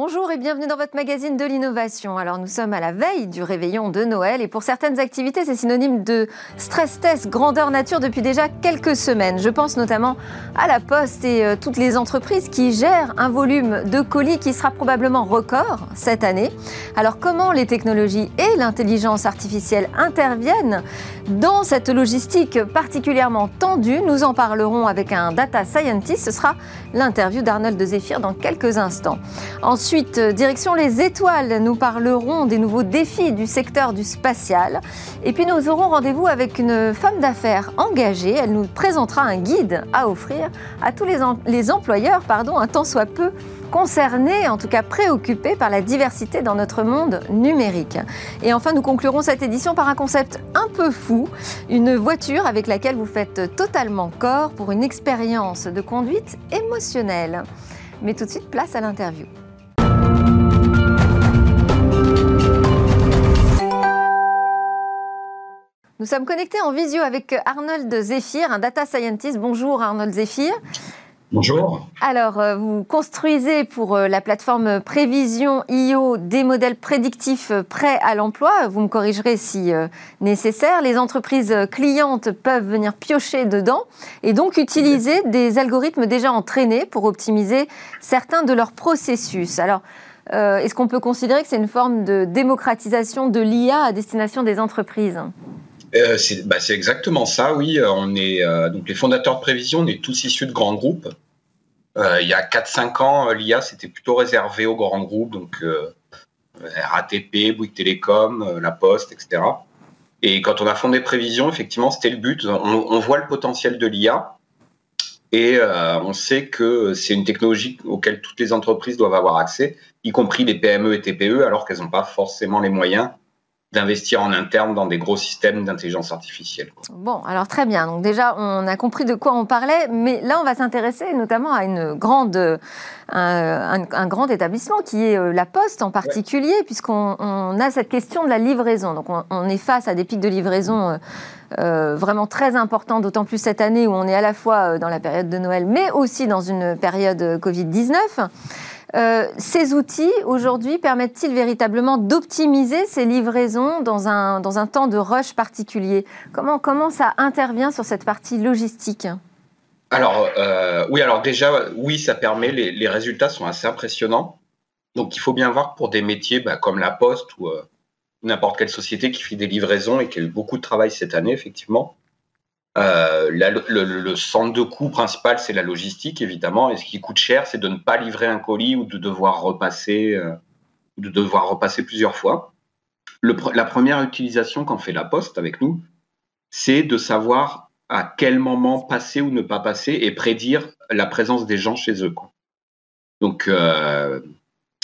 Bonjour et bienvenue dans votre magazine de l'innovation. Alors nous sommes à la veille du réveillon de Noël et pour certaines activités c'est synonyme de stress test grandeur nature depuis déjà quelques semaines. Je pense notamment à la Poste et euh, toutes les entreprises qui gèrent un volume de colis qui sera probablement record cette année. Alors comment les technologies et l'intelligence artificielle interviennent dans cette logistique particulièrement tendue? Nous en parlerons avec un data scientist. Ce sera l'interview d'Arnold de Zéphyr dans quelques instants. Ensuite, euh, direction les étoiles, nous parlerons des nouveaux défis du secteur du spatial. Et puis nous aurons rendez-vous avec une femme d'affaires engagée. Elle nous présentera un guide à offrir à tous les, les employeurs, pardon, un tant soit peu concernés, en tout cas préoccupés par la diversité dans notre monde numérique. Et enfin, nous conclurons cette édition par un concept un peu fou, une voiture avec laquelle vous faites totalement corps pour une expérience de conduite émotionnelle. Mais tout de suite, place à l'interview. Nous sommes connectés en visio avec Arnold Zephyr, un data scientist. Bonjour Arnold Zephyr. Bonjour. Alors, euh, vous construisez pour euh, la plateforme Prévision IO des modèles prédictifs euh, prêts à l'emploi. Vous me corrigerez si nécessaire. Les entreprises clientes peuvent venir piocher dedans et donc utiliser des algorithmes déjà entraînés pour optimiser certains de leurs processus. Alors, est-ce qu'on peut considérer que c'est une forme de démocratisation de l'IA à destination des entreprises? Euh, bah, c'est exactement ça, oui. Euh, on est euh, donc les fondateurs de prévision, on est tous issus de grands groupes. il y a 4-5 ans, l'IA c'était plutôt réservé aux grands groupes, donc RATP, Bouygues Télécom, La Poste, etc. Et quand on a fondé Prévision, effectivement, c'était le but. On, voit le potentiel de l'IA et on sait que c'est une technologie auquel toutes les entreprises doivent avoir accès, y compris les PME et TPE, alors qu'elles n'ont pas forcément les moyens d'investir en interne dans des gros systèmes d'intelligence artificielle. Bon, alors très bien. Donc déjà, on a compris de quoi on parlait, mais là, on va s'intéresser notamment à une grande, un, grand établissement qui est euh, la Poste en particulier, puisqu'on a cette question de la livraison. Donc on, est face à des pics de livraison. Euh, euh, vraiment très importants, d'autant plus cette année où on est à la fois dans la période de Noël, mais aussi dans une période Covid-19. Euh, ces outils, aujourd'hui, permettent-ils véritablement d'optimiser ces livraisons dans un, dans un temps de rush particulier? Comment, comment ça intervient sur cette partie logistique? Alors, euh, oui, alors déjà, oui, ça permet, les, résultats sont assez impressionnants. Donc, il faut bien voir pour des métiers bah, comme la Poste ou euh, n'importe quelle société qui fait des livraisons et qui a eu beaucoup de travail cette année, effectivement, euh, le, centre de coût principal, c'est la logistique, évidemment. Et ce qui coûte cher, c'est de ne pas livrer un colis ou de devoir repasser, euh, de devoir repasser plusieurs fois. la première utilisation qu'en fait la Poste avec nous, c'est de savoir à quel moment passer ou ne pas passer et prédire la présence des gens chez eux. Donc, euh,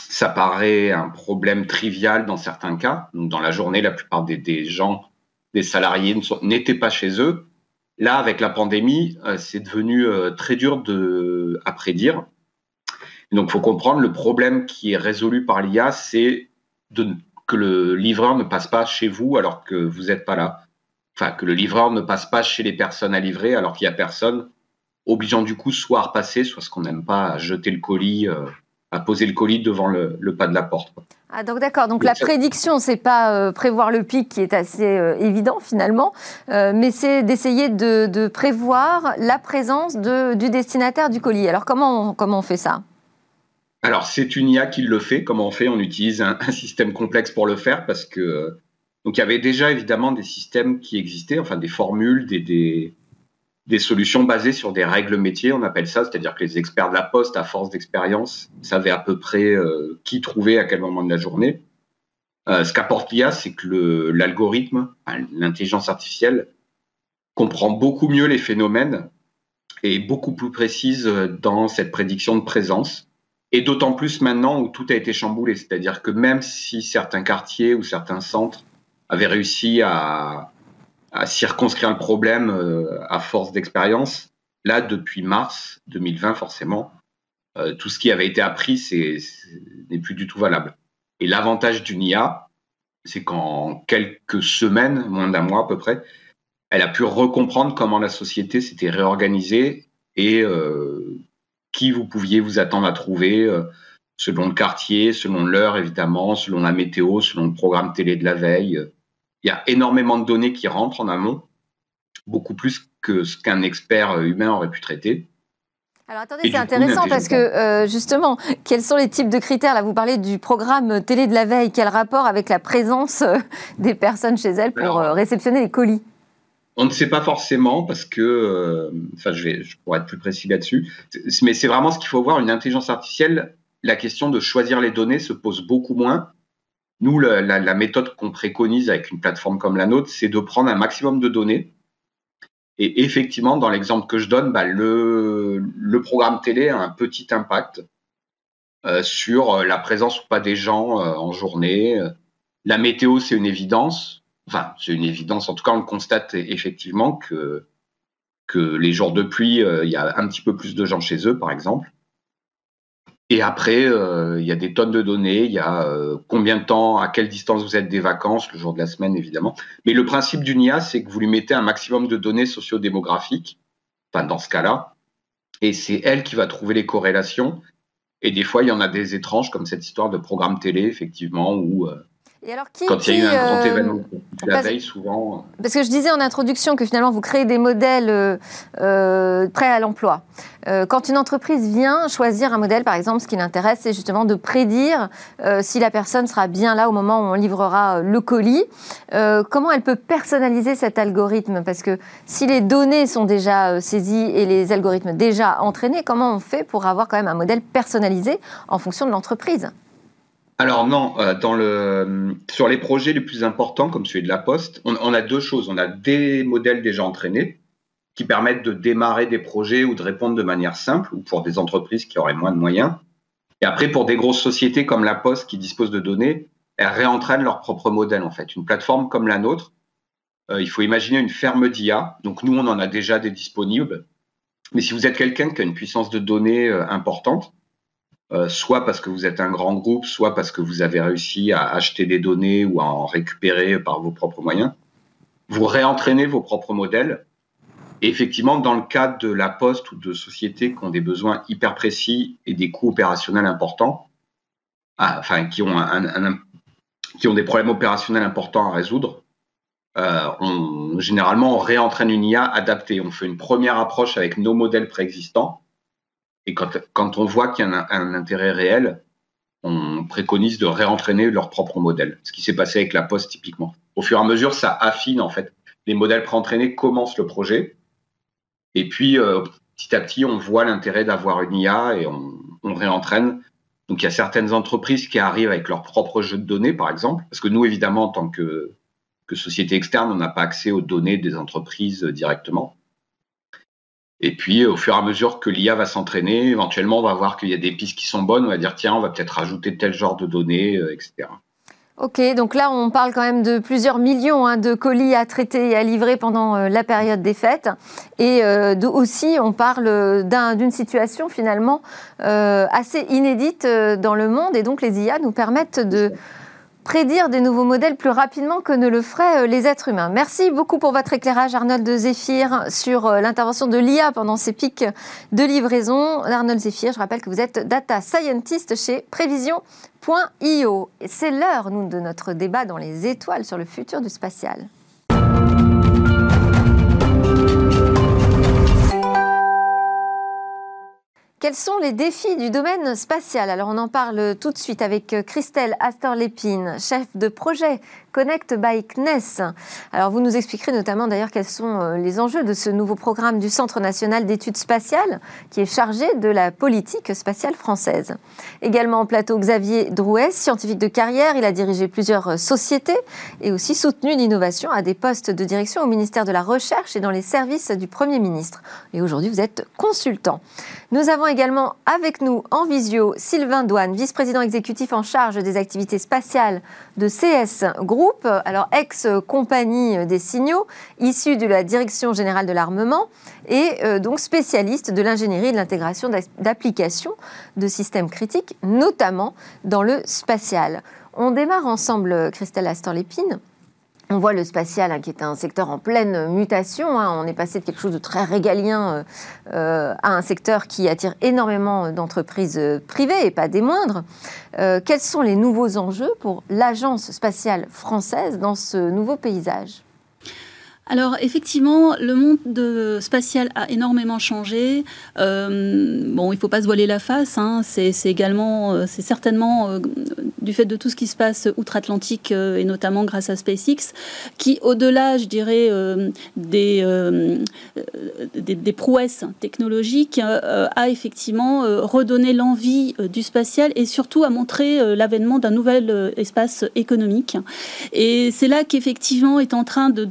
ça paraît un problème trivial dans certains cas. dans la journée, la plupart des gens, des salariés n'étaient pas chez eux Là, avec la pandémie, euh, c'est devenu euh, très dur à prédire. Donc, il faut comprendre, le problème qui est résolu par l'IA, c'est que le livreur ne passe pas chez vous alors que vous n'êtes pas là. Enfin, que le livreur ne passe pas chez les personnes à livrer alors qu'il n'y a personne, obligeant du coup soit à repasser, soit ce qu'on n'aime pas, à jeter le colis, euh, à poser le colis devant le, pas de la porte. Ah, donc d'accord, donc la prédiction, c'est pas euh, prévoir le pic qui est assez euh, évident finalement, euh, mais c'est d'essayer de, prévoir la présence du destinataire du colis. Alors comment on, comment on fait ça? Alors c'est une IA qui le fait. Comment on fait? On utilise un, système complexe pour le faire parce que donc il y avait déjà évidemment des systèmes qui existaient, enfin des formules, des des solutions basées sur des règles métiers, on appelle ça, c'est-à-dire que les experts de la poste, à force d'expérience, savaient à peu près euh, qui trouver à quel moment de la journée. Euh, ce qu'apporte l'IA, c'est que l'algorithme, l'intelligence artificielle, comprend beaucoup mieux les phénomènes et beaucoup plus précise dans cette prédiction de présence. Et d'autant plus maintenant où tout a été chamboulé, c'est-à-dire que même si certains quartiers ou certains centres avaient réussi à, à circonscrire le problème euh, à force d'expérience. Là, depuis mars 2020, forcément, euh, tout ce qui avait été appris n'est plus du tout valable. Et l'avantage d'une IA, c'est qu'en quelques semaines, moins d'un mois à peu près, elle a pu recomprendre comment la société s'était réorganisée et euh, qui vous pouviez vous attendre à trouver selon le quartier, selon l'heure évidemment, selon la météo, selon le programme télé de la veille. Il y a énormément de données qui rentrent en amont, beaucoup plus que ce qu'un expert humain aurait pu traiter. Alors attendez, c'est intéressant parce que euh, justement, quels sont les types de critères? Là, vous parlez du programme télé de la veille. Quel rapport avec la présence euh, des personnes chez elles pour euh, réceptionner les colis? on ne sait pas forcément parce que, enfin, je, vais, je pourrais être plus précis là-dessus, mais c'est vraiment ce qu'il faut voir. Une intelligence artificielle, la question de choisir les données se pose beaucoup moins. Nous, la méthode qu'on préconise avec une plateforme comme la nôtre, c'est de prendre un maximum de données et effectivement, dans l'exemple que je donne, bah, le, programme télé a un petit impact euh, sur euh, la présence ou pas des gens euh, en journée. La météo, c'est une évidence. Enfin, c'est une évidence. En tout cas, on constate effectivement que, que les jours de pluie, il y a un petit peu plus de gens chez eux, par exemple. Et après, euh, il y a des tonnes de données, il y a euh, combien de temps, à quelle distance vous êtes des vacances, le jour de la semaine évidemment. Mais le principe d'une IA, c'est que vous lui mettez un maximum de données sociodémographiques, enfin dans ce cas-là, et c'est elle qui va trouver les corrélations. Et des fois, il y en a des étranges, comme cette histoire de programme télé, effectivement, où euh, quand il y a eu un grand événement la veille, souvent. Parce que je disais en introduction que finalement, vous créez des modèles prêts à l'emploi. Euh, quand une entreprise vient choisir un modèle, par exemple, ce qui l'intéresse, c'est justement de prédire euh, si la personne sera bien là au moment où on livrera euh, le colis. comment elle peut personnaliser cet algorithme? Parce que si les données sont déjà saisies et les algorithmes déjà entraînés, comment on fait pour avoir quand même un modèle personnalisé en fonction de l'entreprise? Alors non, dans le, sur les projets les plus importants, comme celui de la Poste, on a deux choses. On a des modèles déjà entraînés, qui permettent de démarrer des projets ou de répondre de manière simple, ou pour des entreprises qui auraient moins de moyens. Et après, pour des grosses sociétés comme La Poste qui disposent de données, elles réentraînent leur propre modèle en fait. Une plateforme comme la nôtre, euh, il faut imaginer une ferme d'IA. Donc nous, on en a déjà des disponibles. Mais si vous êtes quelqu'un qui a une puissance de données euh, importante, euh, soit parce que vous êtes un grand groupe, soit parce que vous avez réussi à acheter des données ou à en récupérer par vos propres moyens, vous réentraînez vos propres modèles effectivement, dans le cadre de la poste ou de sociétés qui ont des besoins hyper précis et des coûts opérationnels importants, ah, enfin, qui ont, qui ont des problèmes opérationnels importants à résoudre, euh, on, généralement, on réentraîne une IA adaptée. On fait une première approche avec nos modèles préexistants. Et quand, on voit qu'il y a un, intérêt réel, on préconise de réentraîner leur propre modèle. Ce qui s'est passé avec la Poste typiquement. Au fur et à mesure, ça affine en fait. Les modèles préentraînés commencent le projet et puis, euh, petit à petit, on voit l'intérêt d'avoir une IA et on, réentraîne. Donc, il y a certaines entreprises qui arrivent avec leur propre jeu de données, par exemple, parce que nous, évidemment, en tant que société externe, on n'a pas accès aux données des entreprises directement. Et puis, au fur et à mesure que l'IA va s'entraîner, éventuellement, on va voir qu'il y a des pistes qui sont bonnes. On va dire, tiens, on va peut-être rajouter tel genre de données, euh, etc. Ok, donc là on parle quand même de plusieurs millions hein, de colis à traiter et à livrer pendant euh, la période des fêtes. Et euh, aussi on parle d'une situation finalement assez inédite dans le monde. Et donc les IA nous permettent de prédire des nouveaux modèles plus rapidement que ne le feraient les êtres humains. Merci beaucoup pour votre éclairage, Arnold Zéphir, sur l'intervention de l'IA pendant ces pics de livraison. Arnold Zéphir, je rappelle que vous êtes data scientist chez Prévision .io. C'est l'heure, nous, de notre débat dans les étoiles sur le futur du spatial. Quels sont les défis du domaine spatial? Alors on en parle tout de suite avec Christelle Astor-Lépine, chef de projet Connect by CNES. Alors vous nous expliquerez notamment d'ailleurs quels sont euh, les enjeux de ce nouveau programme du Centre national d'études spatiales qui est chargé de la politique spatiale française. Également en plateau Xavier Drouet, scientifique de carrière, il a dirigé plusieurs sociétés et aussi soutenu l'innovation à des postes de direction au ministère de la Recherche et dans les services du Premier ministre. Et aujourd'hui vous êtes consultant. Nous avons également avec nous en visio Sylvain Douane, vice-président exécutif en charge des activités spatiales de CS Group, alors ex-compagnie des signaux, issue de la Direction générale de l'armement et euh, donc spécialiste de l'ingénierie et de l'intégration d'applications de systèmes critiques, notamment dans le spatial. On démarre ensemble, Christelle Astor-Lépine. On voit le spatial hein, qui est un secteur en pleine mutation. Hein. On est passé de quelque chose de très régalien euh, euh, à un secteur qui attire énormément d'entreprises euh, privées et pas des moindres. quels sont les nouveaux enjeux pour l'agence spatiale française dans ce nouveau paysage? Alors effectivement, le monde spatial a énormément changé. Euh, bon, il ne faut pas se voiler la face. Hein. C'est également, euh, c'est certainement euh, du fait de tout ce qui se passe outre-Atlantique et notamment grâce à SpaceX, qui au-delà, je dirais, des, des, prouesses technologiques, a effectivement redonné l'envie du spatial et surtout a montré l'avènement d'un nouvel espace économique. Et c'est là qu'effectivement est en train de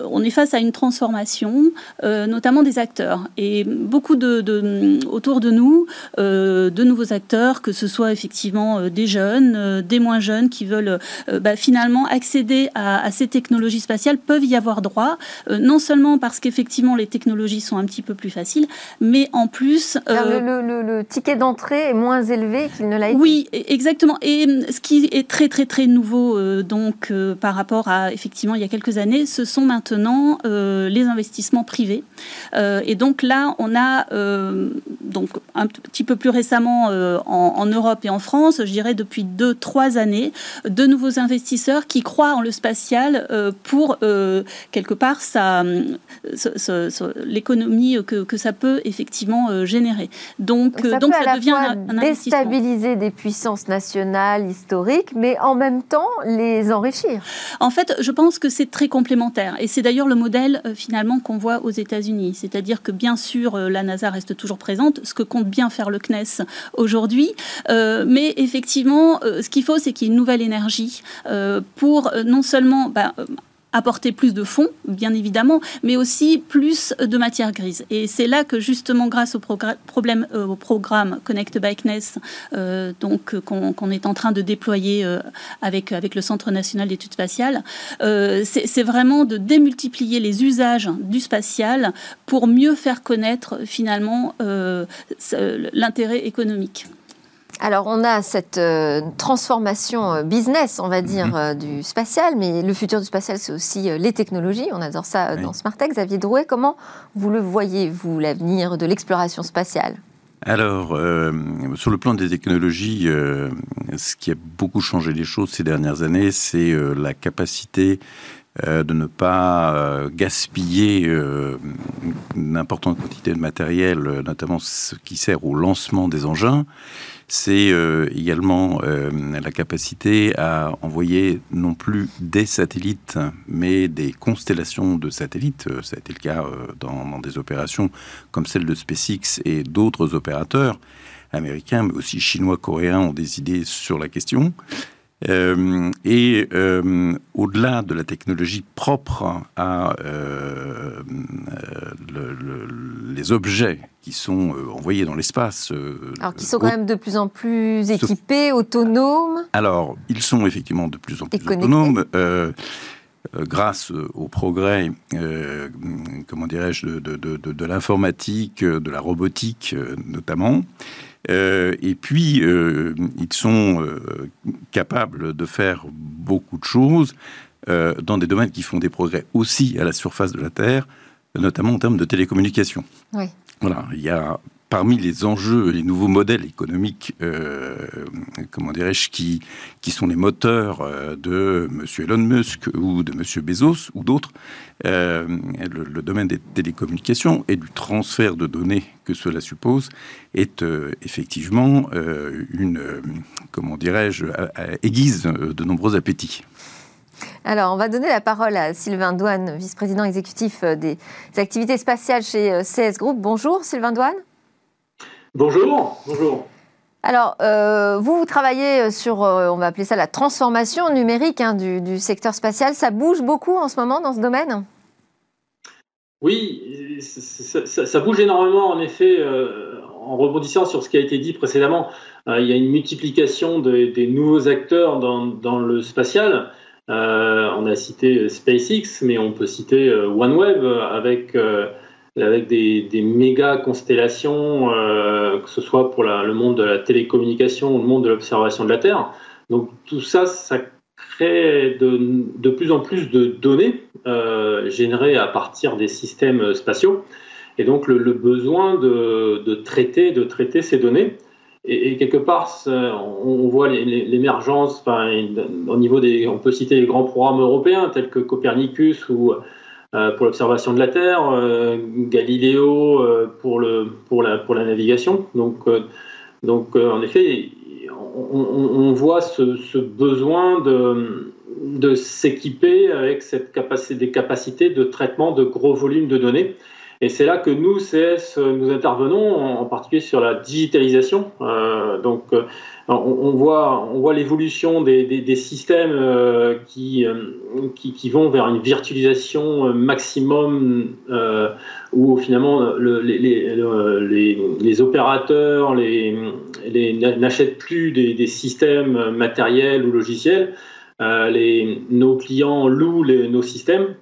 on est face à une transformation, euh, notamment des acteurs. Et beaucoup de, autour de nous, euh, de nouveaux acteurs, que ce soit effectivement euh, des jeunes, des moins jeunes, qui veulent bah, finalement accéder à, ces technologies spatiales, peuvent y avoir droit, non seulement parce qu'effectivement les technologies sont un petit peu plus faciles, mais en plus... Le, ticket d'entrée est moins élevé qu'il ne l'a été. Oui, e-, exactement. Et ce qui est très très très nouveau donc par rapport à effectivement il y a quelques années, ce sont maintenant euh, les investissements privés. Euh, et donc là, on a euh, donc un petit peu plus récemment en, Europe et en France, je dirais depuis deux, trois années, de nouveaux investisseurs qui croient en le spatial pour quelque part l'économie que, que, ça peut effectivement générer. Donc, ça, donc ça devient un, déstabiliser des puissances nationales historiques, mais en même temps les enrichir. En fait, je pense que c'est très complémentaire. Et c'est d'ailleurs le modèle euh, finalement qu'on voit aux États-Unis. C'est-à-dire que bien sûr, euh, la NASA reste toujours présente, ce que compte bien faire le CNES aujourd'hui. Euh, mais effectivement, ce qu'il faut, c'est qu'il y ait une nouvelle énergie pour non seulement bah, apporter plus de fonds, bien évidemment, mais aussi plus de matière grise. Et c'est là que justement, grâce au, problème, euh, au programme Connect by CNES, euh, donc euh, qu'on est en train de déployer avec, avec le Centre national d'études spatiales, c'est vraiment de démultiplier les usages du spatial pour mieux faire connaître finalement l'intérêt économique. Alors, on a cette euh, transformation euh, business, on va dire, mhm. euh, du spatial, mais le futur du spatial, c'est aussi les technologies. On adore ça dans Smartech. Xavier Drouet, comment vous le voyez, vous, l'avenir de l'exploration spatiale? Alors, sur le plan des technologies, ce qui a beaucoup changé les choses ces dernières années, c'est la capacité de ne pas gaspiller une importante quantité de matériel, notamment ce qui sert au lancement des engins, c'est euh, également euh, la capacité à envoyer non plus des satellites, mais des constellations de satellites. Euh, ça a été le cas dans, des opérations comme celle de SpaceX et d'autres opérateurs américains, mais aussi chinois, coréens ont des idées sur la question. Euh, et euh, au-delà de la technologie propre à euh, les objets qui sont envoyés dans l'espace. Alors qui sont quand même de plus en plus équipés, autonomes Alors, ils sont effectivement de plus en plus autonomes. grâce au progrès, comment dirais-je, de, de l'informatique, de la robotique notamment. Euh, et puis, euh, ils sont euh, capables de faire beaucoup de choses dans des domaines qui font des progrès aussi à la surface de la Terre, notamment en termes de télécommunications. Oui. Voilà, il y a parmi les enjeux, les nouveaux modèles économiques, euh, comment dirais-je, qui, sont les moteurs euh, de M. Elon Musk ou de M. Bezos ou d'autres, euh, le, domaine des télécommunications et du transfert de données que cela suppose est effectivement une, comment dirais-je, aiguise de nombreux appétits. Alors, on va donner la parole à Sylvain Douane, vice-président exécutif des activités spatiales chez CS Group. Bonjour Sylvain Douane. Bonjour, bonjour. Alors, euh, vous, vous travaillez sur, euh, on va appeler ça la transformation numérique hein, du, secteur spatial. Ça bouge beaucoup en ce moment dans ce domaine? Oui, ça, bouge énormément en effet. Euh, en rebondissant sur ce qui a été dit précédemment, il y a une multiplication des nouveaux acteurs dans, dans le spatial. on a cité SpaceX, mais on peut citer OneWeb avec avec des, méga constellations, euh, que ce soit pour le monde de la télécommunication ou le monde de l'observation de la Terre. Donc tout ça, ça crée de, plus en plus de données générées à partir des systèmes spatiaux et donc le, besoin de, traiter, de traiter ces données. Et, quelque part, on, voit l'émergence, au niveau des, on peut citer les grands programmes européens tels que Copernicus ou euh, pour l'observation de la Terre, euh, Galiléo euh, pour, la, navigation. Donc, en effet, on, voit ce, ce, besoin de, de s'équiper avec cette capacité, des capacités de traitement de gros volumes de données. Et c'est là que nous, CS, nous intervenons, en particulier sur la digitalisation. Euh, donc, euh, on, voit, on voit l'évolution des, systèmes euh, qui, qui, vont vers une virtualisation maximum, où finalement le, les, opérateurs n'achètent plus des, systèmes matériels ou logiciels. nos clients louent nos systèmes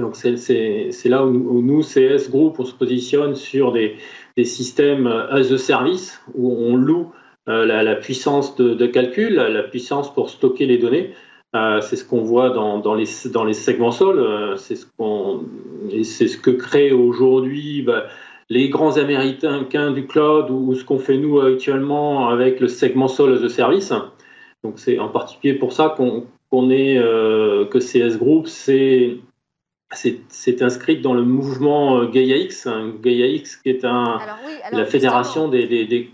donc c'est là où, nous, CS Group, on se positionne sur des, systèmes as a service où on loue euh, la, puissance de, calcul, la, puissance pour stocker les données. Euh, c'est ce qu'on voit dans, les, segments sol. Euh, c'est ce, ce que créent aujourd'hui bah, les grands Américains du cloud ou, ce qu'on fait nous actuellement avec le segment sol as a service. Donc c'est en particulier pour ça qu'on est que CS Group, c'est c'est inscrit dans le mouvement euh, Gaia X, hein, Gaia X qui est un, la fédération des, des,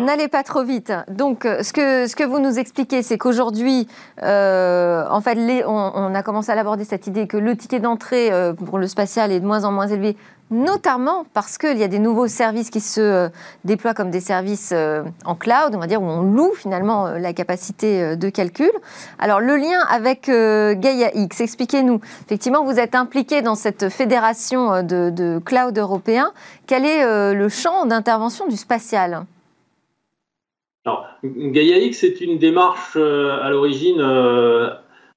N'allez pas trop vite. Donc, euh, ce que, ce que vous nous expliquez, c'est qu'aujourd'hui, euh, en fait, les, on, a commencé à l'aborder cette idée que le ticket d'entrée pour le spatial est de moins en moins élevé notamment parce qu'il y a des nouveaux services qui se euh, déploient comme des services euh, en cloud, on va dire, où on loue finalement euh, la capacité de calcul. Alors le lien avec Gaia X, expliquez-nous. Effectivement, vous êtes impliqué dans cette fédération de, cloud européen. Quel est le champ d'intervention du spatial Alors, Gaia X est une démarche à l'origine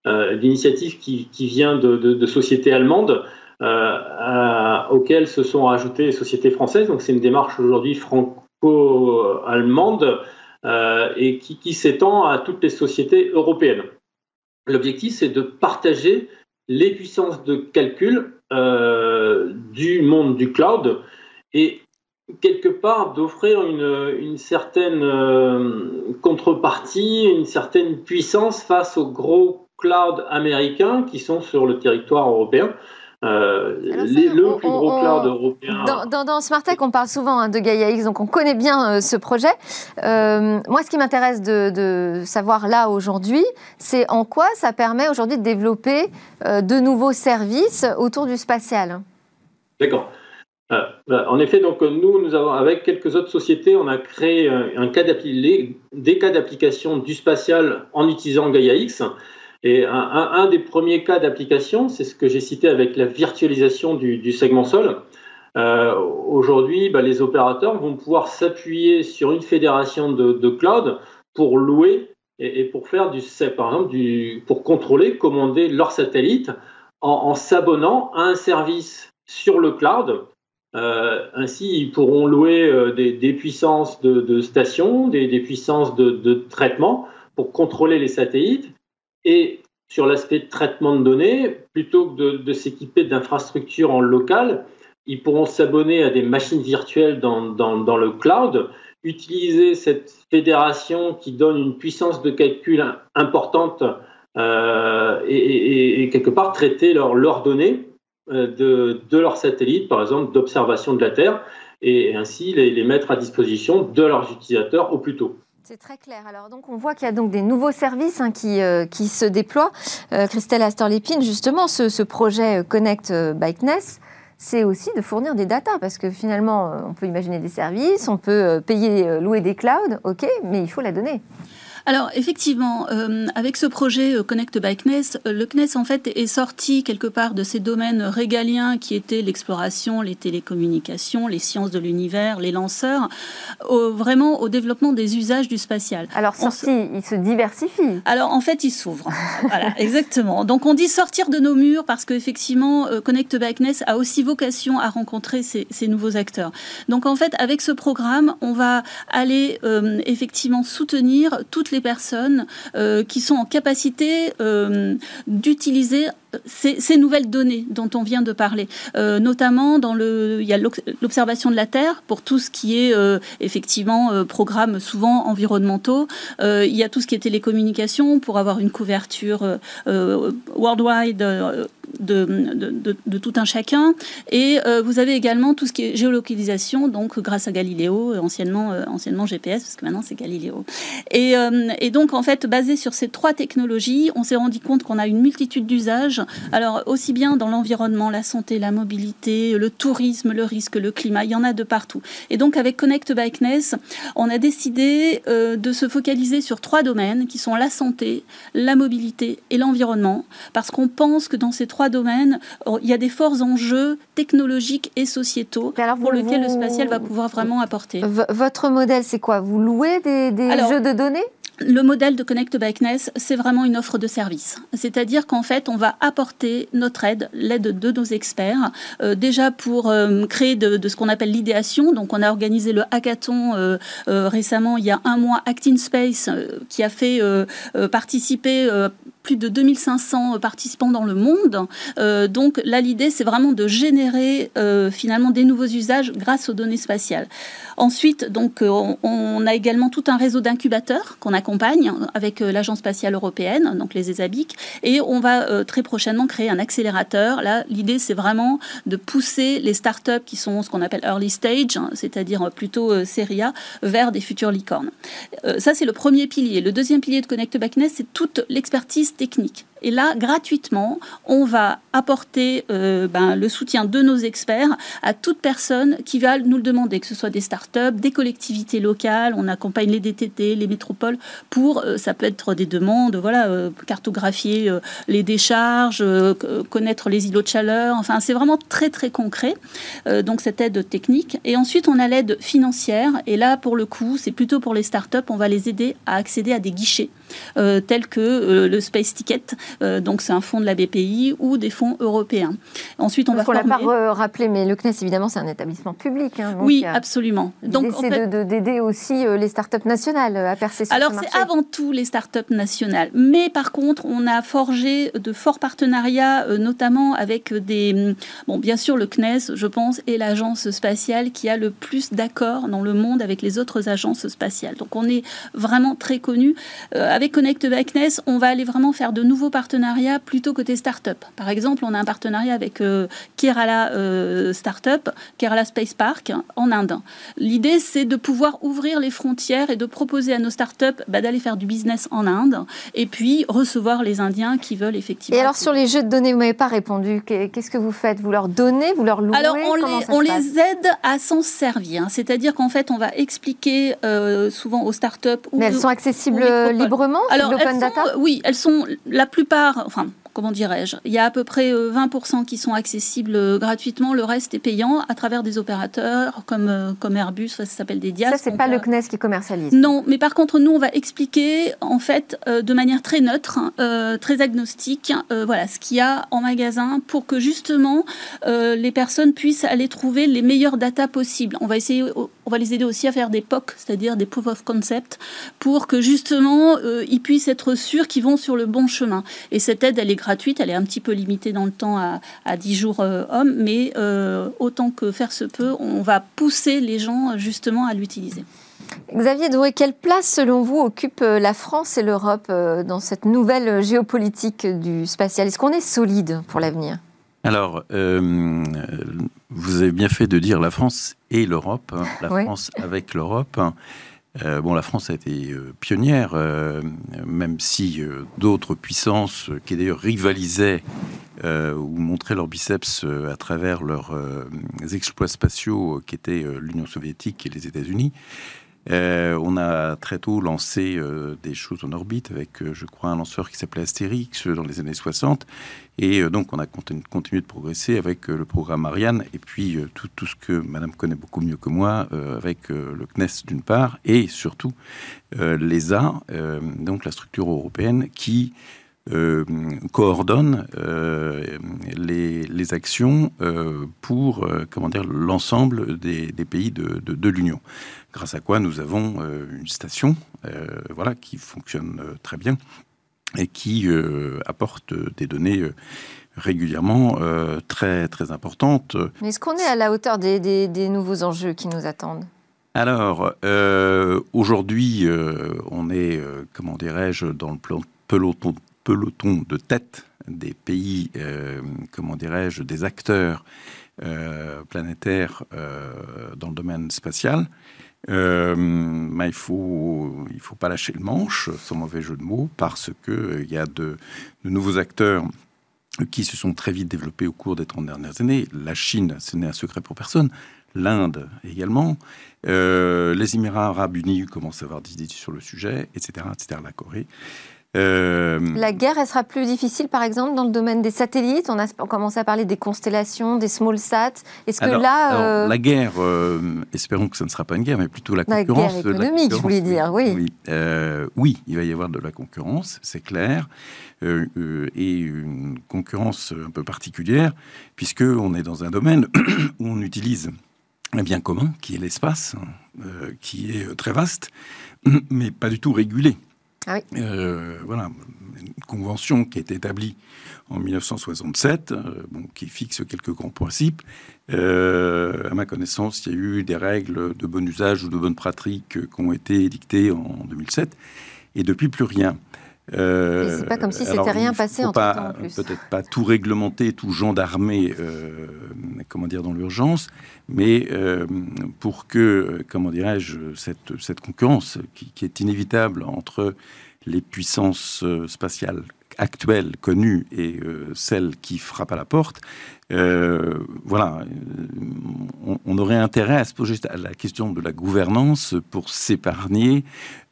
d'initiative qui, vient de, sociétés allemandes euh, auxquelles se sont ajoutées les sociétés françaises. Donc c'est une démarche aujourd'hui franco-allemande euh, et qui, s'étend à toutes les sociétés européennes. L'objectif, c'est de partager les puissances de calcul euh, du monde du cloud et quelque part d'offrir une, une, certaine contrepartie, une certaine puissance face aux gros clouds américains qui sont sur le territoire européen. Euh, le plus gros cloud européen. Dans, dans, Smartech, on parle souvent hein, de Gaia X, donc on connaît bien euh, ce projet. Euh, moi, ce qui m'intéresse de, savoir là aujourd'hui, c'est en quoi ça permet aujourd'hui de développer de nouveaux services autour du spatial. D'accord. Bah, en effet, donc nous, nous avons avec quelques autres sociétés, on a créé cas des cas d'application du spatial en utilisant Gaia X. Et un, des premiers cas d'application, c'est ce que j'ai cité avec la virtualisation du, segment sol. Euh, aujourd'hui, bah, les opérateurs vont pouvoir s'appuyer sur une fédération de, cloud pour louer et, pour faire du, par exemple, du, pour contrôler, commander leur satellite en, s'abonnant à un service sur le cloud. Euh, ainsi, ils pourront louer euh, des, puissances de, station, des, des puissances de, traitement pour contrôler les satellites. Et sur l'aspect de traitement de données, plutôt que de, s'équiper d'infrastructures en local, ils pourront s'abonner à des machines virtuelles dans, le cloud, utiliser cette fédération qui donne une puissance de calcul importante euh, et, quelque part traiter leurs données de, de leurs satellites, par exemple d'observation de la Terre, et ainsi les, mettre à disposition de leurs utilisateurs au plus tôt. C'est très clair. Alors, donc, on voit qu'il y a donc des nouveaux services hein, qui, euh, qui se déploient. Euh, Christelle Astor-Lépine, justement, ce, projet euh, Connect Bikeness, c'est aussi de fournir des datas parce que finalement, on peut imaginer des services, on peut payer, louer des clouds, ok, mais il faut la donner. Alors effectivement, euh, avec ce projet euh, Connect by CNES, euh, le CNES en fait est sorti quelque part de ces domaines régaliens qui étaient l'exploration, les télécommunications, les sciences de l'univers, les lanceurs, vraiment au développement des usages du spatial. Alors sorti, il se diversifie. Alors en fait, il s'ouvre. voilà, exactement. Donc on dit sortir de nos murs parce qu'effectivement, Connect by CNES a aussi vocation à rencontrer ces, ces, nouveaux acteurs. Donc en fait, avec ce programme, on va aller effectivement soutenir toutes les personnes qui sont en capacité d'utiliser ces, nouvelles données dont on vient de parler, euh, notamment dans le, il y a l'observation de la Terre pour tout ce qui est euh, effectivement euh, programmes souvent environnementaux. il y a tout ce qui est télécommunications pour avoir une couverture worldwide de, tout un chacun. Et euh, vous avez également tout ce qui est géolocalisation, donc grâce à Galiléo, euh, anciennement, euh, anciennement GPS, parce que maintenant c'est Galiléo. Et, donc, en fait, basé sur ces trois technologies, on s'est rendu compte qu'on a une multitude d'usages. Alors, aussi bien dans l'environnement, la santé, la mobilité, le tourisme, le risque, le climat, il y en a de partout. Et donc, avec Connect Bikeness, on a décidé de se focaliser sur trois domaines qui sont la santé, la mobilité et l'environnement, parce qu'on pense que dans ces trois domaines, oh, il y a des forts enjeux technologiques et sociétaux pour lesquels le spatial va pouvoir vraiment apporter. votre modèle, c'est quoi? Vous louez des, jeux de données? Le modèle de Connect Bikeness, c'est vraiment une offre de service. C'est-à-dire qu'en fait, on va apporter notre aide, l'aide de nos experts, euh, déjà pour euh, créer de, ce qu'on appelle l'idéation. Donc, on a organisé le hackathon euh, récemment, il y a un mois, Act in Space, qui a fait participer plus de 2500 participants dans le monde. Euh, donc là, l'idée, c'est vraiment de générer euh, finalement des nouveaux usages grâce aux données spatiales. Ensuite, donc, euh, on, a également tout un réseau d'incubateurs qu'on accompagne avec l'Agence spatiale européenne, donc les ESABIC, et on va très prochainement créer un accélérateur. Là, l'idée, c'est vraiment de pousser les startups qui sont ce qu'on appelle early stage, hein, c'est-à-dire plutôt série A, vers des futures licornes. ça, c'est le premier pilier. Le deuxième pilier de Connect Backness, c'est toute l'expertise technique. Et là, gratuitement, on va apporter euh, ben, le soutien de nos experts à toute personne qui va nous le demander, que ce soit des startups, des collectivités locales. On accompagne les DTT, les métropoles pour, euh, ça peut être des demandes, voilà, euh, cartographier les décharges, connaître les îlots de chaleur. Enfin, c'est vraiment très très concret. donc cette aide technique. Et ensuite, on a l'aide financière. Et là, pour le coup, c'est plutôt pour les startups. On va les aider à accéder à des guichets tels que le Space Ticket euh, donc c'est un fonds de la BPI ou des fonds européens. Ensuite, on va former... l'a pas rappelé, mais le CNES, évidemment, c'est un établissement public. Hein, oui, euh, absolument. Donc, c'est d'aider aussi euh, les startups nationales à percer sur Alors, c'est avant tout les startups nationales. Mais par contre, on a forgé de forts partenariats, notamment avec des... Bon, bien sûr, le CNES, je pense, est l'agence spatiale qui a le plus d'accords dans le monde avec les autres agences spatiales. Donc, on est vraiment très connu. avec Connect by CNES, on va aller vraiment faire de nouveaux partenariats plutôt côté start-up. Par exemple, on a un partenariat avec euh, Kerala euh, Startup, Kerala Space Park en Inde. L'idée, c'est de pouvoir ouvrir les frontières et de proposer à nos start-up bah, d'aller faire du business en Inde et puis recevoir les Indiens qui veulent effectivement. Et alors, sur les jeux de données, vous m'avez pas répondu. Qu'est-ce que vous faites? Vous leur donnez? Vous leur louez? Alors, on, les, on les, aide à s'en servir. C'est-à-dire qu'en fait, on va expliquer euh, souvent aux start-up. Mais elles sont accessibles librement Alors, l'open data? Oui, elles sont la plus plupart, enfin comment dirais-je, il y a à peu près 20% euh, qui sont accessibles euh, gratuitement, le reste est payant à travers des opérateurs comme, euh, comme Airbus, ça, s'appelle des DIAS. Ça, c'est pas le CNES qui commercialise Non, mais par contre, nous, on va expliquer en fait de manière très neutre, très agnostique, voilà, ce qu'il y a en magasin pour que justement les personnes puissent aller trouver les meilleures datas possibles. On va essayer, on va les aider aussi à faire des POC, c'est-à-dire des proof of concept, pour que justement ils puissent être sûrs qu'ils vont sur le bon chemin. Et cette aide, elle est gratuite, elle est un petit peu limitée dans le temps à, à 10 jours euh, hommes, mais euh, autant que faire se peut, on va pousser les gens justement à l'utiliser. Xavier Doué, quelle place selon vous occupe euh, la France et l'Europe dans cette nouvelle géopolitique du spatial? Est-ce qu'on est solide pour l'avenir? Alors, vous avez bien fait de dire la France et l'Europe, hein. la France avec l'Europe. Euh, bon, la France a été euh, pionnière, euh, même si d'autres puissances, qui d'ailleurs rivalisaient ou montraient leurs biceps à travers leurs exploits spatiaux, qui étaient l'Union soviétique et les États-Unis, euh, on a très tôt lancé euh, des choses en orbite avec, euh, je crois, un lanceur qui s'appelait Astérix dans les années 60. Et donc, on a continué de progresser avec le programme Ariane et puis tout, ce que Madame connaît beaucoup mieux que moi avec le CNES d'une part et surtout l'ESA, donc la structure européenne qui coordonne les, actions pour comment dire l'ensemble des, pays de l'Union. Grâce à quoi nous avons une station voilà qui fonctionne très bien et qui apporte des données régulièrement euh, très, très importante. Mais est-ce qu'on est à la hauteur des, des, nouveaux enjeux qui nous attendent? Alors, euh, aujourd'hui, euh, on est, comment dirais-je, dans le peloton, peloton de tête des pays, comment dirais-je, des acteurs planétaires dans le domaine spatial. Mais il faut, il faut pas lâcher le manche, sans mauvais jeu de mots, parce que il y a de, de nouveaux acteurs qui se sont très vite développés au cours des 30 dernières années. La Chine, ce n'est un secret pour personne. L'Inde également. Euh, les Émirats arabes unis commencent à avoir des idées sur le sujet, etc. etc. la Corée. Euh, la guerre, elle sera plus difficile, par exemple, dans le domaine des satellites? On a commencé à parler des constellations, des small sats. Est-ce que là, euh, la guerre, espérons que ce ne sera pas une guerre, mais plutôt la concurrence. La guerre économique, je voulais dire, oui. oui, il va y avoir de la concurrence, c'est clair. Euh, euh, et une concurrence un peu particulière, puisque on est dans un domaine où on utilise un bien commun, qui est l'espace, euh, qui est très vaste, mais pas du tout régulé. Ah voilà, une convention qui est établie en 1967, qui fixe quelques grands principes. à ma connaissance, il y a eu des règles de bon usage ou de bonne pratique qui ont été édictées en 2007, et depuis plus rien. Euh, c'est pas comme si c'était rien passé en temps. Peut-être pas tout réglementer, tout gendarmer, euh, comment dire, dans l'urgence, mais euh, pour que, comment dirais-je, cette, cette concurrence qui, qui, est inévitable entre les puissances spatiales actuelles, connues, et celles qui frappent à la porte, euh, voilà, euh, on, aurait intérêt à se poser la question de la gouvernance pour s'épargner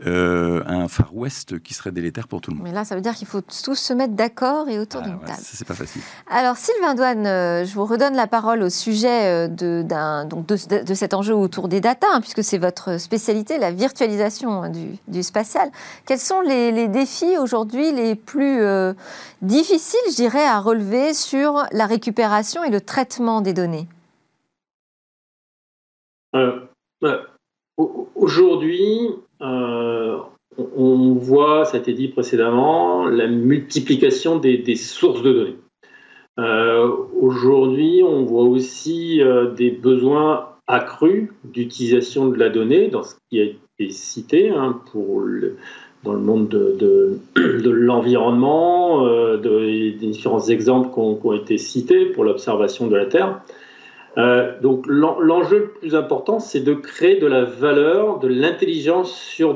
euh, un Far West qui serait délétère pour tout le monde. Mais là, ça veut dire qu'il faut tous se mettre d'accord et autour ah, d'une table. C'est pas facile. Alors, Sylvain Douane, je vous redonne la parole au sujet de, donc de, cet enjeu autour des data, hein, puisque c'est votre spécialité, la virtualisation du, spatial. Quels sont les, défis aujourd'hui les plus difficiles, je dirais, à relever sur la récupération et le traitement des données euh, bah, Aujourd'hui, euh, on voit, ça a été dit précédemment, la multiplication des, sources de données. Euh, aujourd'hui, on voit aussi des besoins accrus d'utilisation de la donnée dans ce qui a été cité hein, pour le, dans le monde de, l'environnement, euh, des différents exemples qui ont, été cités pour l'observation de la Terre. Euh, donc l'enjeu le plus important, c'est de créer de la valeur, de l'intelligence sur,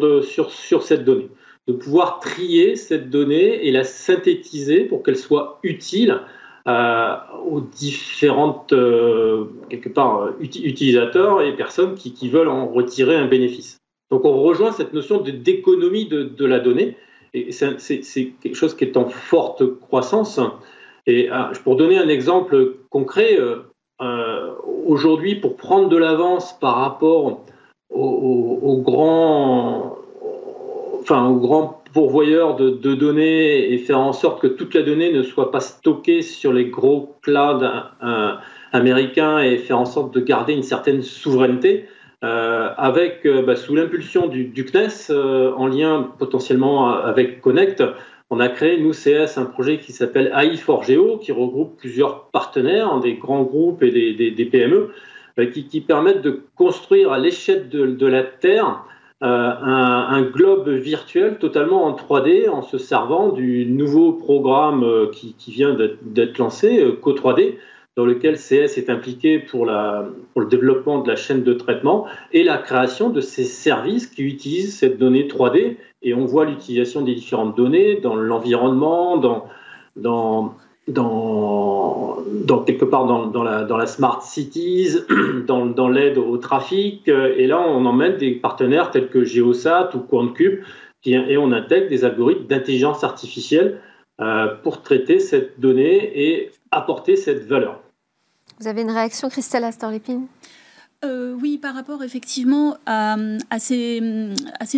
cette donnée, de pouvoir trier cette donnée et la synthétiser pour qu'elle soit utile euh, aux différentes quelque part utilisateurs et personnes qui veulent en retirer un bénéfice. Donc on rejoint cette notion d'économie de, la donnée, et c'est quelque chose qui est en forte croissance. Et ah, pour donner un exemple concret, euh, euh, aujourd'hui, pour prendre de l'avance par rapport aux, grands, enfin, aux grands pourvoyeurs de, données et faire en sorte que toute la donnée ne soit pas stockée sur les gros clouds euh, américains et faire en sorte de garder une certaine souveraineté, euh, avec, euh, bah, sous l'impulsion du, CNES, euh, en lien potentiellement avec Connect, on a créé, nous, CS, un projet qui s'appelle AI4Geo, qui regroupe plusieurs partenaires, hein, des grands groupes et des, PME, qui, permettent de construire à l'échelle de, la Terre un, globe virtuel totalement en 3D en se servant du nouveau programme qui, qui vient d'être lancé, Co3D, dans lequel CS est impliqué pour, le développement de la chaîne de traitement et la création de ces services qui utilisent cette donnée 3D. Et on voit l'utilisation des différentes données dans l'environnement, dans, quelque part dans, la, smart cities, dans, dans l'aide au trafic. Et là, on emmène des partenaires tels que Geosat ou QuantCube et on intègre des algorithmes d'intelligence artificielle euh, pour traiter cette donnée et apporter cette valeur. Vous avez une réaction, Christelle Astorlépine? Euh, oui, par rapport effectivement à, ces,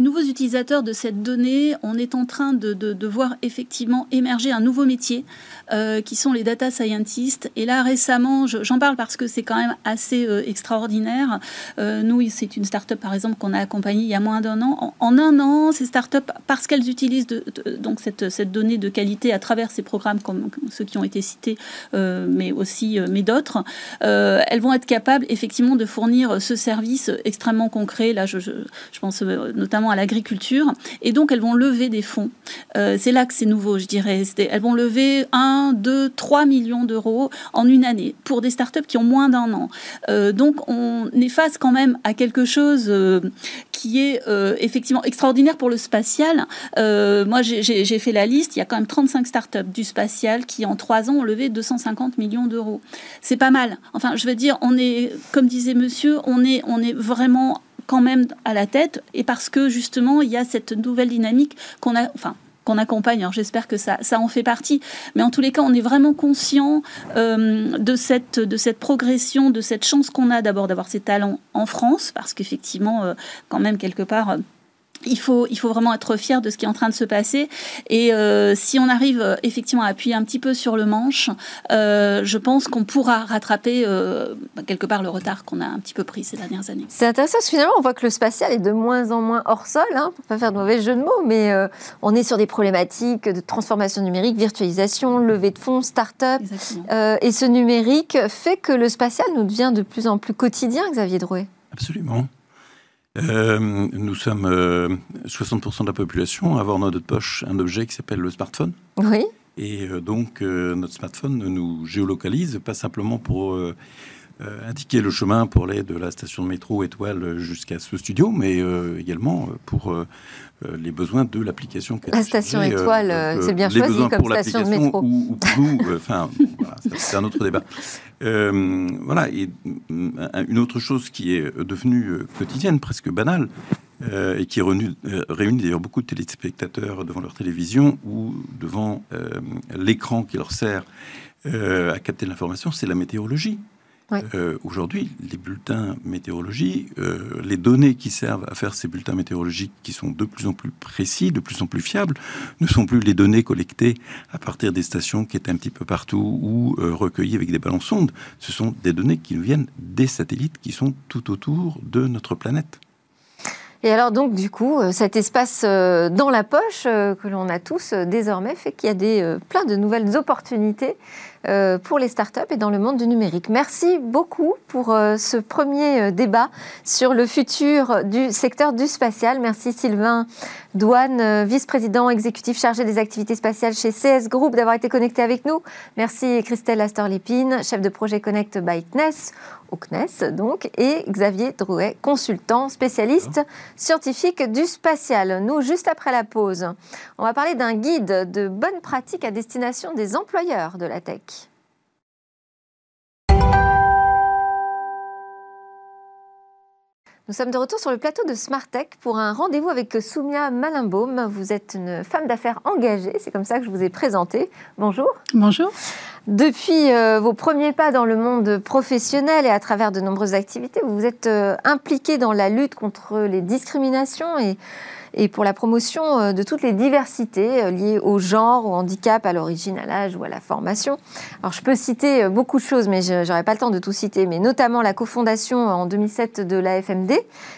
nouveaux utilisateurs de cette donnée, on est en train de, voir effectivement émerger un nouveau métier euh, qui sont les data scientists. Et là, récemment, j'en parle parce que c'est quand même assez euh, extraordinaire. nous, c'est une start-up par exemple qu'on a accompagnée il y a moins d'un an. En, un an, ces start-up, parce qu'elles utilisent donc cette, cette, donnée de qualité à travers ces programmes comme ceux qui ont été cités, mais aussi mais d'autres, elles vont être capables effectivement de fournir ce service extrêmement concret. Là, je, pense euh, notamment à l'agriculture. Et donc, elles vont lever des fonds. Euh, c'est là que c'est nouveau, je dirais. Elles vont lever 1, 2, 3 millions d'euros en une année pour des startups qui ont moins d'un an. Euh, donc, on est face quand même à quelque chose qui est effectivement extraordinaire pour le spatial. moi, j'ai fait la liste. Il y a quand même 35 startups du spatial qui, en trois ans, ont levé 250 millions d'euros. C'est pas mal. Enfin, je veux dire, on est, comme disait monsieur, on est, vraiment quand même à la tête et parce que justement il y a cette nouvelle dynamique qu'on a, qu'on accompagne. Alors j'espère que ça, en fait partie. Mais en tous les cas, on est vraiment conscient euh, de, cette, progression, de cette chance qu'on a d'abord d'avoir ces talents en France, parce qu'effectivement, euh, quand même, quelque part, il faut, il faut vraiment être fier de ce qui est en train de se passer. Et euh, si on arrive euh, effectivement à appuyer un petit peu sur le manche, euh, je pense qu'on pourra rattraper bah, quelque part le retard qu'on a un petit peu pris ces dernières années. C'est intéressant parce que finalement, on voit que le spatial est de moins en moins hors sol, hein, pour pas faire de mauvais jeu de mots, mais on est sur des problématiques de transformation numérique, virtualisation, levée de fonds, start-up. et ce numérique fait que le spatial nous devient de plus en plus quotidien, Xavier Drouet. Absolument. Euh, nous sommes 60% euh, de la population à avoir dans notre poche un objet qui s'appelle le smartphone. Oui. Et euh, donc, notre smartphone nous géolocalise, pas simplement pour indiquer le chemin pour aller de la station de métro étoile jusqu'à ce studio, mais également pour les besoins de l'application. La station étoile, c'est bien choisi comme station de métro. Ou, enfin, c'est un autre débat. Euh, voilà, et euh, une autre chose qui est devenue euh, quotidienne, presque banale, et qui réunit d'ailleurs beaucoup de téléspectateurs devant leur télévision ou devant l'écran qui leur sert à capter l'information, c'est la météorologie. Euh, aujourd'hui, les bulletins météorologie, euh, les données qui servent à faire ces bulletins météorologiques, qui sont de plus en plus précis, de plus en plus fiables, ne sont plus les données collectées à partir des stations qui étaient un petit peu partout ou euh, recueillies avec des ballons sondes. Ce sont des données qui nous viennent des satellites qui sont tout autour de notre planète. Et alors donc du coup, cet espace dans la poche que l'on a tous désormais fait qu'il y a des, plein de nouvelles opportunités pour les startups et dans le monde du numérique. Merci beaucoup pour euh, ce premier euh, débat sur le futur du secteur du spatial. Merci Sylvain Douane, vice-président exécutif chargé des activités spatiales chez CS Group, d'avoir été connecté avec nous. Merci Christelle Astor-Lépine, chef de projet Connect by CNES, au CNES donc, et Xavier Drouet, consultant, spécialiste scientifique du spatial. Nous, juste après la pause, on va parler d'un guide de bonnes pratiques à destination des employeurs de la tech. Nous sommes de retour sur le plateau de Smartech pour un rendez-vous avec Soumia Malimbaum. Vous êtes une femme d'affaires engagée, c'est comme ça que je vous ai présentée. Bonjour. Bonjour. Depuis euh, vos premiers pas dans le monde professionnel et à travers de nombreuses activités, vous vous êtes euh, impliquée dans la lutte contre les discriminations et et pour la promotion euh, de toutes les diversités euh, liées au genre, au handicap, à l'origine, à l'âge ou à la formation. Alors je peux citer euh, beaucoup de choses, mais je n'aurai pas le temps de tout citer, mais notamment la cofondation en 2007 de l'AFMD,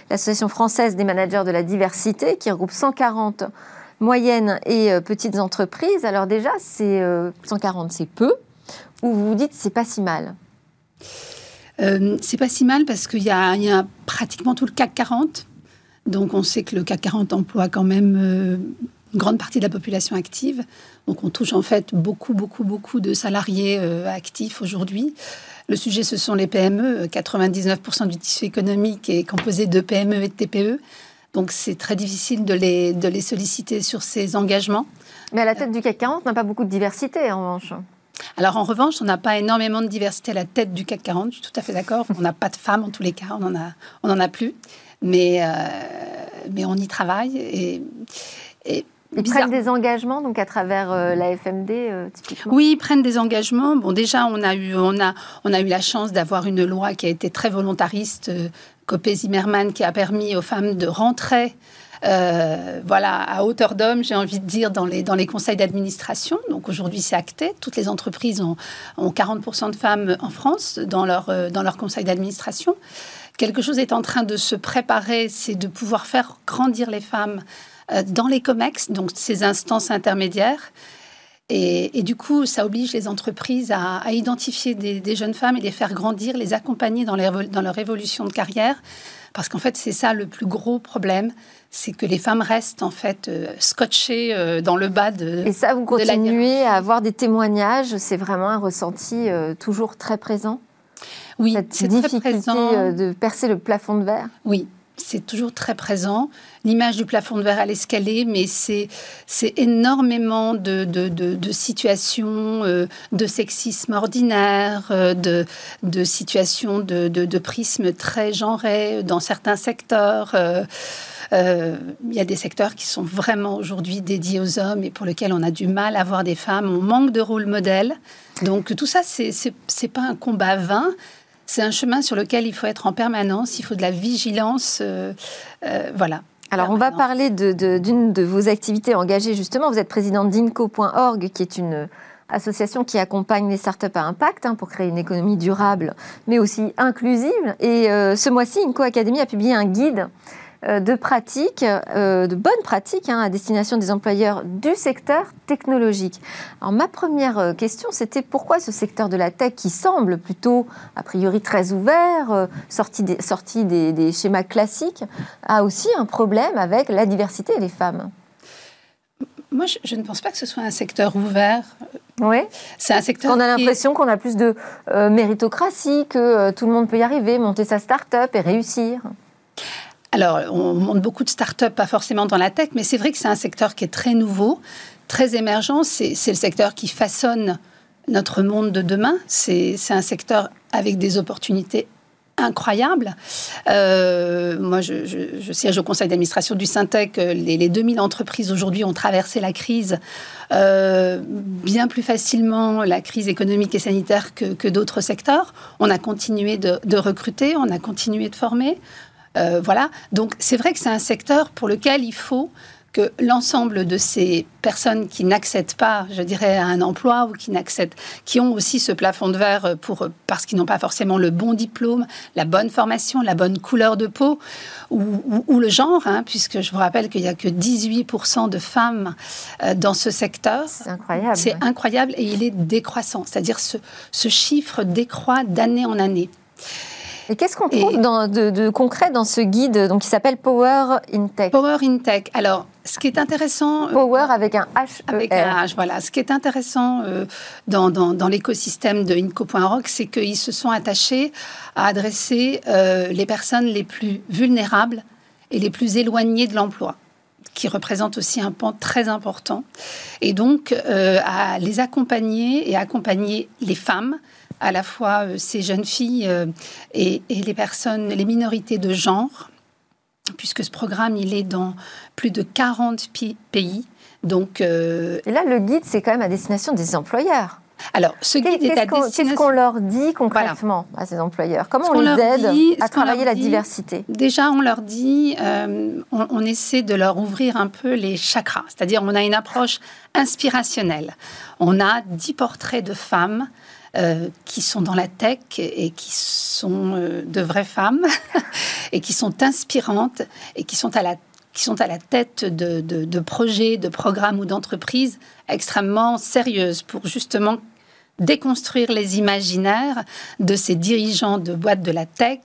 l'Association française des managers de la diversité, qui regroupe 140 moyennes et petites entreprises. Alors déjà, c'est 140, c'est peu, ou vous vous dites c'est pas si mal C'est pas si mal parce qu'il y, y, a pratiquement tout le CAC 40 donc on sait que le CAC 40 emploie quand même euh, une grande partie de la population active. Donc on touche en fait beaucoup, beaucoup, beaucoup de salariés euh, actifs aujourd'hui. Le sujet, ce sont les PME. 99% du tissu économique est composé de PME et de TPE. Donc c'est très difficile de les, de les solliciter sur ces engagements. Mais à la tête du CAC 40, on n'a pas beaucoup de diversité en revanche. Alors en revanche, on n'a pas énormément de diversité à la tête du CAC 40, je suis tout à fait d'accord. On n'a pas de femmes en tous les cas, on n'en a, on en a plus mais, euh, mais on y travaille. Et, Ils prennent des engagements donc à travers euh, la FMD euh, typiquement? Oui, ils prennent des engagements. Bon, déjà on a eu on a on a eu la chance d'avoir une loi qui a été très volontariste, euh, Copé-Zimmermann, qui a permis aux femmes de rentrer. voilà, à hauteur d'homme, j'ai envie de dire, dans les, dans les conseils d'administration. Donc aujourd'hui, c'est acté. Toutes les entreprises ont, ont 40% de femmes en France dans leur, dans leur conseil d'administration. Quelque chose est en train de se préparer, c'est de pouvoir faire grandir les femmes euh, dans les COMEX, donc ces instances intermédiaires. Et, du coup, ça oblige les entreprises à, identifier des, jeunes femmes et les faire grandir, les accompagner dans, dans leur évolution de carrière. Parce qu'en fait, c'est ça le plus gros problème, c'est que les femmes restent en fait euh, scotchées euh, dans le bas de. Et ça, vous continuez à avoir des témoignages. C'est vraiment un ressenti toujours très présent? Oui, c'est très présent. de percer le plafond de verre? Oui, c'est toujours très présent. L'image du plafond de verre à l'escalier, mais c'est énormément de, de, situations euh, de sexisme ordinaire, euh, de, de situations de, de, prisme très genré dans certains secteurs. Euh, il y a des secteurs qui sont vraiment aujourd'hui dédiés aux hommes et pour lesquels on a du mal à voir des femmes. On manque de rôle modèle. Donc tout ça, c'est pas un combat vain c'est un chemin sur lequel il faut être en permanence, il faut de la vigilance. Euh, euh, voilà. Alors, on va parler d'une de, vos activités engagées, justement. Vous êtes présidente d'INCO.org, qui est une association qui accompagne les startups à impact hein, pour créer une économie durable, mais aussi inclusive. Et euh, ce mois-ci, INCO Academy a publié un guide euh, de pratiques, euh, de bonnes pratiques hein, à destination des employeurs du secteur technologique. Alors ma première euh, question, c'était pourquoi ce secteur de la tech qui semble plutôt a priori très ouvert, sorti, des, sorti des, schémas classiques, a aussi un problème avec la diversité des femmes? Moi, je, ne pense pas que ce soit un secteur ouvert. Oui. C'est un secteur. On a l'impression qu'on a plus de méritocratie, que tout le monde peut y arriver, monter sa start-up et réussir. Alors, on monte beaucoup de startups, pas forcément dans la tech, mais c'est vrai que c'est un secteur qui est très nouveau, très émergent. C'est le secteur qui façonne notre monde de demain. C'est un secteur avec des opportunités incroyables. Euh, moi, je, siège au conseil d'administration du Syntec. Les, les 2000 entreprises aujourd'hui ont traversé la crise euh, bien plus facilement, la crise économique et sanitaire que, d'autres secteurs. On a continué de recruter, on a continué de former. Euh, voilà. Donc c'est vrai que c'est un secteur pour lequel il faut que l'ensemble de ces personnes qui n'accèdent pas, je dirais, à un emploi ou qui n'accèdent, qui ont aussi ce plafond de verre pour, parce qu'ils n'ont pas forcément le bon diplôme, la bonne formation, la bonne couleur de peau ou, le genre, hein, puisque je vous rappelle qu'il n'y a que 18% de femmes euh, dans ce secteur. C'est incroyable. C'est incroyable et il est décroissant, c'est-à-dire ce, ce chiffre décroît d'année en année. Et qu'est-ce qu'on trouve de, concret dans ce guide donc, qui s'appelle Power in Tech? Power in Tech. Alors, ce qui est intéressant. Euh, Power avec un H. -E avec un H, voilà. Ce qui est intéressant euh, dans, dans, l'écosystème de Inco.org, c'est qu'ils se sont attachés à adresser euh, les personnes les plus vulnérables et les plus éloignées de l'emploi qui représentent aussi un pan très important, et donc à les accompagner et accompagner les femmes à la fois euh, ces jeunes filles euh, et, les personnes, les minorités de genre, puisque ce programme, il est dans plus de 40 pays. Donc, euh, et là, le guide, c'est quand même à destination des employeurs. Alors, ce guide est à destination... Qu'est-ce qu'on leur dit concrètement à ces employeurs? Comment on, les aide à travailler la diversité? Déjà, on leur dit, on, on, essaie de leur ouvrir un peu les chakras, c'est-à-dire on a une approche inspirationnelle. On a dix portraits de femmes euh, qui sont dans la tech et qui sont euh, de vraies femmes et qui sont inspirantes et qui sont à la qui sont à la tête de, de, projets, de programmes ou d'entreprises extrêmement sérieuses pour justement déconstruire les imaginaires de ces dirigeants de boîtes de la tech,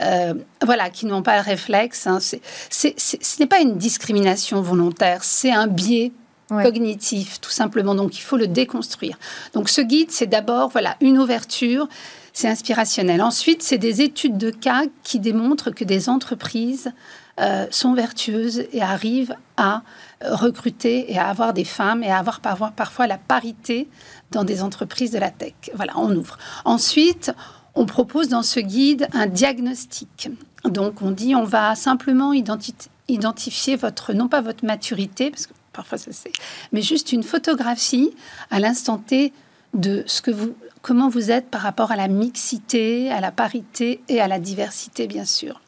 euh, voilà, qui n'ont pas le réflexe. Hein. ce n'est pas une discrimination volontaire, c'est un biais cognitif, tout simplement. Donc, il faut le déconstruire. Donc, ce guide, c'est d'abord, voilà, une ouverture. C'est inspirationnel. Ensuite, c'est des études de cas qui démontrent que des entreprises euh, sont vertueuses et arrivent à recruter et à avoir des femmes et à avoir parfois, parfois la parité dans des entreprises de la tech. Voilà, on ouvre. Ensuite, on propose dans ce guide un diagnostic. Donc, on dit on va simplement identifier votre, non pas votre maturité, parce que parfois ça c'est. Mais juste une photographie à l'instant T de ce que vous, comment vous êtes par rapport à la mixité, à la parité et à la diversité, bien sûr.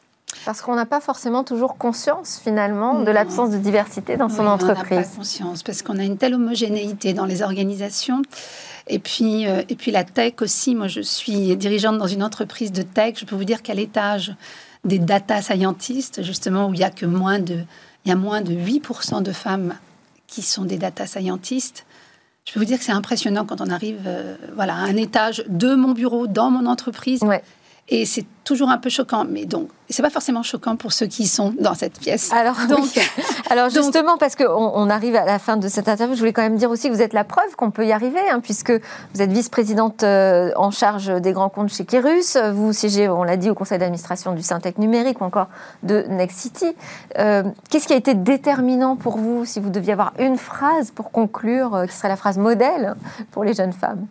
Parce qu'on n'a pas forcément toujours conscience finalement de l'absence de diversité dans son entreprise. On n'a pas conscience parce qu'on a une telle homogénéité dans les organisations. Et puis, euh, et puis la tech aussi. Moi, je suis dirigeante dans une entreprise de tech. Je peux vous dire qu'à l'étage des data scientists, justement, où il y a que moins de, il y a moins de 8% de femmes qui sont des data scientists. Je peux vous dire que c'est impressionnant quand on arrive euh, voilà, à un étage de mon bureau, dans mon entreprise. Et c'est toujours un peu choquant. Mais donc, c'est pas forcément choquant pour ceux qui sont dans cette pièce. Alors, donc, alors justement, parce qu'on on arrive à la fin de cette interview, je voulais quand même dire aussi que vous êtes la preuve qu'on peut y arriver, hein, puisque vous êtes vice-présidente euh, en charge des grands comptes chez Kirus. Vous siégez, on l'a dit, au conseil d'administration du Syntec numérique ou encore de Nexity. Euh, Qu'est-ce qui a été déterminant pour vous, si vous deviez avoir une phrase pour conclure, euh, qui serait la phrase modèle pour les jeunes femmes?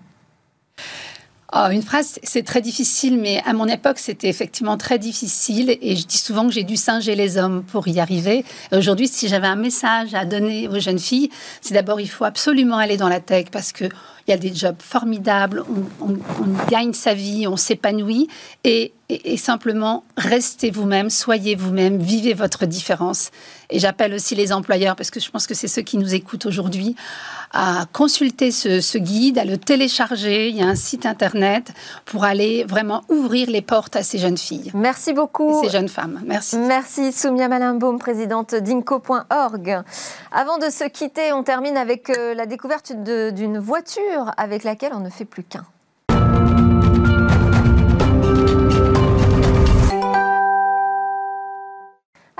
Oh, une phrase, c'est très difficile, mais à mon époque, c'était effectivement très difficile. Et je dis souvent que j'ai dû singer les hommes pour y arriver. Aujourd'hui, si j'avais un message à donner aux jeunes filles, c'est d'abord, il faut absolument aller dans la tech parce que il y a des jobs formidables, on, gagne sa vie, on s'épanouit. Et, et, simplement, restez vous-même, soyez vous-même, vivez votre différence. Et j'appelle aussi les employeurs, parce que je pense que c'est ceux qui nous écoutent aujourd'hui, à consulter ce, guide, à le télécharger. Il y a un site internet pour aller vraiment ouvrir les portes à ces jeunes filles. Merci beaucoup. ces jeunes femmes. Merci. Merci Soumia Malimbaum, présidente d'Inco.org. Avant de se quitter, on termine avec euh, la découverte d'une voiture avec laquelle on ne fait plus qu'un.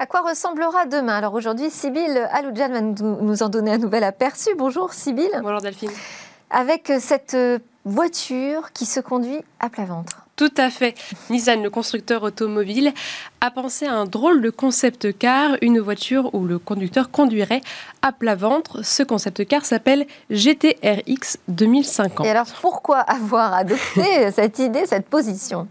À quoi ressemblera demain? Alors aujourd'hui, Sybille Aloudjan va nous en donner un nouvel aperçu. Bonjour Sybille. Bonjour Delphine. Avec cette voiture qui se conduit à plat ventre. Tout à fait. Nissan, le constructeur automobile, a pensé à un drôle de concept car, une voiture où le conducteur conduirait à plat ventre. Ce concept car s'appelle GTRX 2050. Et alors pourquoi avoir adopté cette idée, cette position?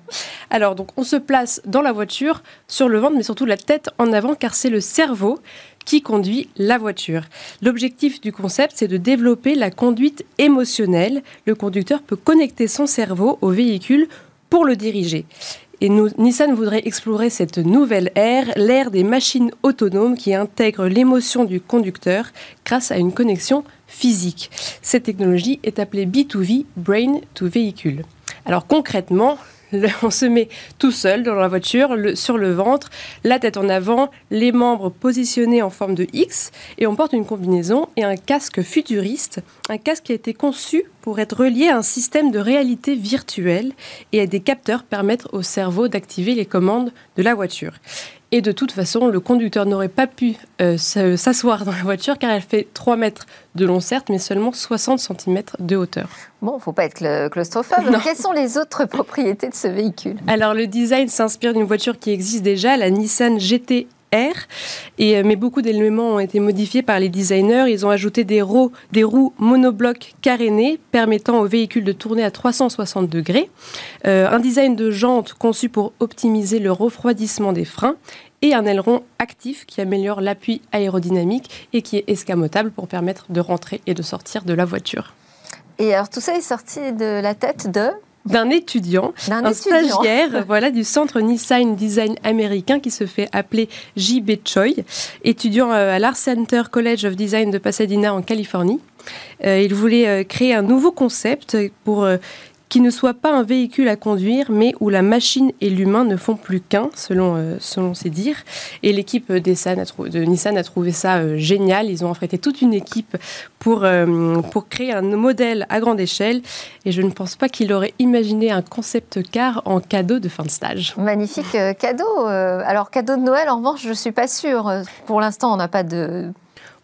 Alors donc on se place dans la voiture, sur le ventre, mais surtout la tête en avant car c'est le cerveau qui conduit la voiture. L'objectif du concept, c'est de développer la conduite émotionnelle. Le conducteur peut connecter son cerveau au véhicule pour le diriger. Et Nissan voudrait explorer cette nouvelle ère, l'ère des machines autonomes qui intègrent l'émotion du conducteur grâce à une connexion physique. Cette technologie est appelée B2V, Brain to Vehicle. Alors concrètement, on se met tout seul dans la voiture, sur le ventre, la tête en avant, les membres positionnés en forme de X, et on porte une combinaison et un casque futuriste, un casque qui a été conçu pour être relié à un système de réalité virtuelle et à des capteurs permettre au cerveau d'activer les commandes de la voiture. Et de toute façon, le conducteur n'aurait pas pu euh, s'asseoir dans la voiture car elle fait 3 mètres de long, certes, mais seulement 60 cm de hauteur. Bon, il ne faut pas être claustrophobe. Quelles sont les autres propriétés de ce véhicule? Alors, le design s'inspire d'une voiture qui existe déjà, la Nissan GT Et, euh, mais beaucoup d'éléments ont été modifiés par les designers. Ils ont ajouté des roues, des roues monoblocs carénées permettant au véhicule de tourner à 360 degrés. Euh, un design de jante conçu pour optimiser le refroidissement des freins et un aileron actif qui améliore l'appui aérodynamique et qui est escamotable pour permettre de rentrer et de sortir de la voiture. Et alors tout ça est sorti de la tête de d'un étudiant, un stagiaire voilà, du centre Nissan Design américain qui se fait appeler J.B. Choi, étudiant euh, à l'Art Center College of Design de Pasadena en Californie. Euh, il voulait euh, créer un nouveau concept pour qui ne soit pas un véhicule à conduire, mais où la machine et l'humain ne font plus qu'un, selon, euh, selon ses dires. Et l'équipe de Nissan a trouvé ça euh, génial. Ils ont affrété toute une équipe pour, euh, pour créer un modèle à grande échelle. Et je ne pense pas qu'il aurait imaginé un concept car en cadeau de fin de stage. Magnifique cadeau. alors, cadeau de Noël, en revanche, je ne suis pas sûre. Pour l'instant, on n'a pas de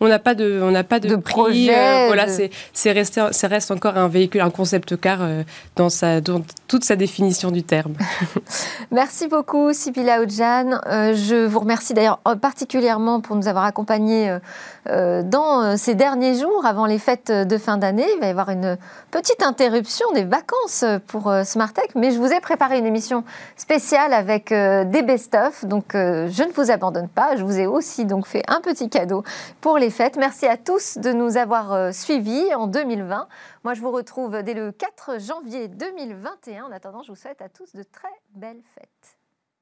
on n'a pas de, on n'a pas de, projet. Euh, voilà, c'est, c'est resté, ça reste encore un véhicule, un concept car euh, dans sa, dans toute sa définition du terme. Merci beaucoup, Sibila Oudjan. Euh, je vous remercie d'ailleurs particulièrement pour nous avoir accompagnés dans ces derniers jours avant les fêtes de fin d'année. Il va y avoir une petite interruption des vacances pour Smartech, mais je vous ai préparé une émission spéciale avec des best-of. Donc, je ne vous abandonne pas. Je vous ai aussi donc fait un petit cadeau pour les Merci à tous de nous avoir suivis en 2020. Moi, je vous retrouve dès le 4 janvier 2021. En attendant, je vous souhaite à tous de très belles fêtes.